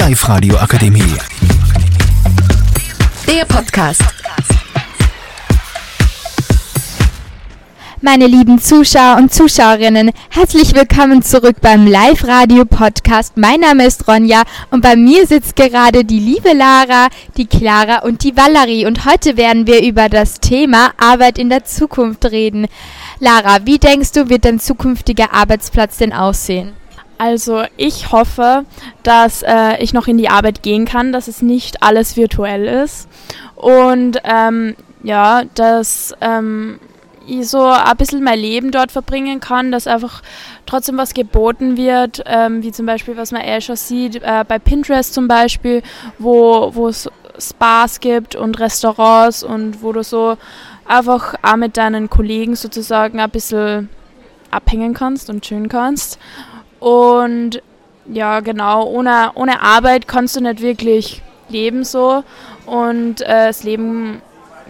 Live-Radio Akademie. Der Podcast. Meine lieben Zuschauer und Zuschauerinnen, herzlich willkommen zurück beim Live-Radio-Podcast. Mein Name ist Ronja und bei mir sitzt gerade die liebe Lara, die Clara und die Valerie. Und heute werden wir über das Thema Arbeit in der Zukunft reden. Lara, wie denkst du, wird dein zukünftiger Arbeitsplatz denn aussehen? Also ich hoffe, dass äh, ich noch in die Arbeit gehen kann, dass es nicht alles virtuell ist und ähm, ja, dass ähm, ich so ein bisschen mein Leben dort verbringen kann, dass einfach trotzdem was geboten wird, ähm, wie zum Beispiel, was man eh schon sieht, äh, bei Pinterest zum Beispiel, wo es Spas gibt und Restaurants und wo du so einfach auch mit deinen Kollegen sozusagen ein bisschen abhängen kannst und schön kannst. Und ja, genau, ohne, ohne Arbeit kannst du nicht wirklich leben so. Und äh, das Leben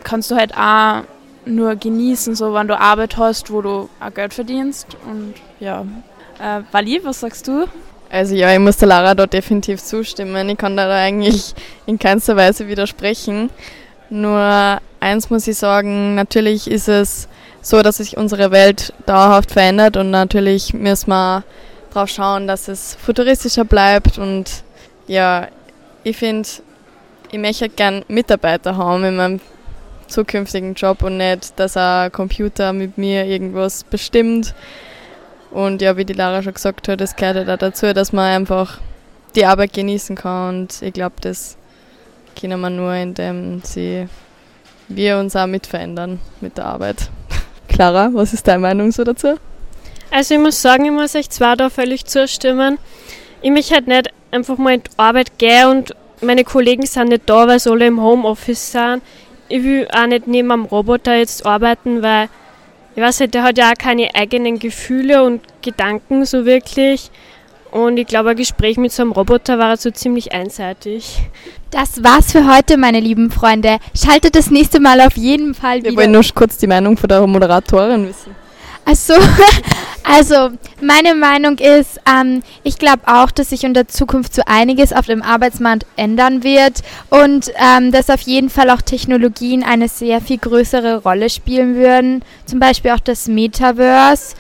kannst du halt auch nur genießen, so wenn du Arbeit hast, wo du auch Geld verdienst. Und ja. Äh, Wally, was sagst du? Also ja, ich muss der Lara da definitiv zustimmen. Ich kann da eigentlich in keinster Weise widersprechen. Nur eins muss ich sagen, natürlich ist es so, dass sich unsere Welt dauerhaft verändert und natürlich müssen wir darauf schauen, dass es futuristischer bleibt und ja, ich finde, ich möchte gern Mitarbeiter haben in meinem zukünftigen Job und nicht, dass ein Computer mit mir irgendwas bestimmt. Und ja, wie die Lara schon gesagt hat, das gehört halt auch dazu, dass man einfach die Arbeit genießen kann. Und ich glaube, das können wir nur, indem sie, wir uns auch mitverändern mit der Arbeit. Clara, was ist deine Meinung so dazu? Also ich muss sagen, ich muss euch zwar da völlig zustimmen. Ich mich halt nicht einfach mal in die Arbeit gehen und meine Kollegen sind nicht da, weil sie alle im Homeoffice sind ich will auch nicht neben einem Roboter jetzt arbeiten, weil ich weiß nicht, der hat ja auch keine eigenen Gefühle und Gedanken so wirklich. Und ich glaube, ein Gespräch mit so einem Roboter war so ziemlich einseitig. Das war's für heute, meine lieben Freunde. Schaltet das nächste Mal auf jeden Fall wieder. Wir wollen nur kurz die Meinung von der Moderatorin wissen. Also, also meine Meinung ist, ähm, ich glaube auch, dass sich in der Zukunft so einiges auf dem Arbeitsmarkt ändern wird und ähm, dass auf jeden Fall auch Technologien eine sehr viel größere Rolle spielen würden. Zum Beispiel auch das Metaverse.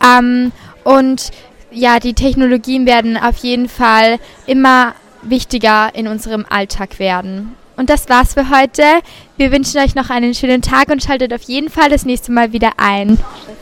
Ähm, und ja, die Technologien werden auf jeden Fall immer wichtiger in unserem Alltag werden. Und das war's für heute. Wir wünschen euch noch einen schönen Tag und schaltet auf jeden Fall das nächste Mal wieder ein.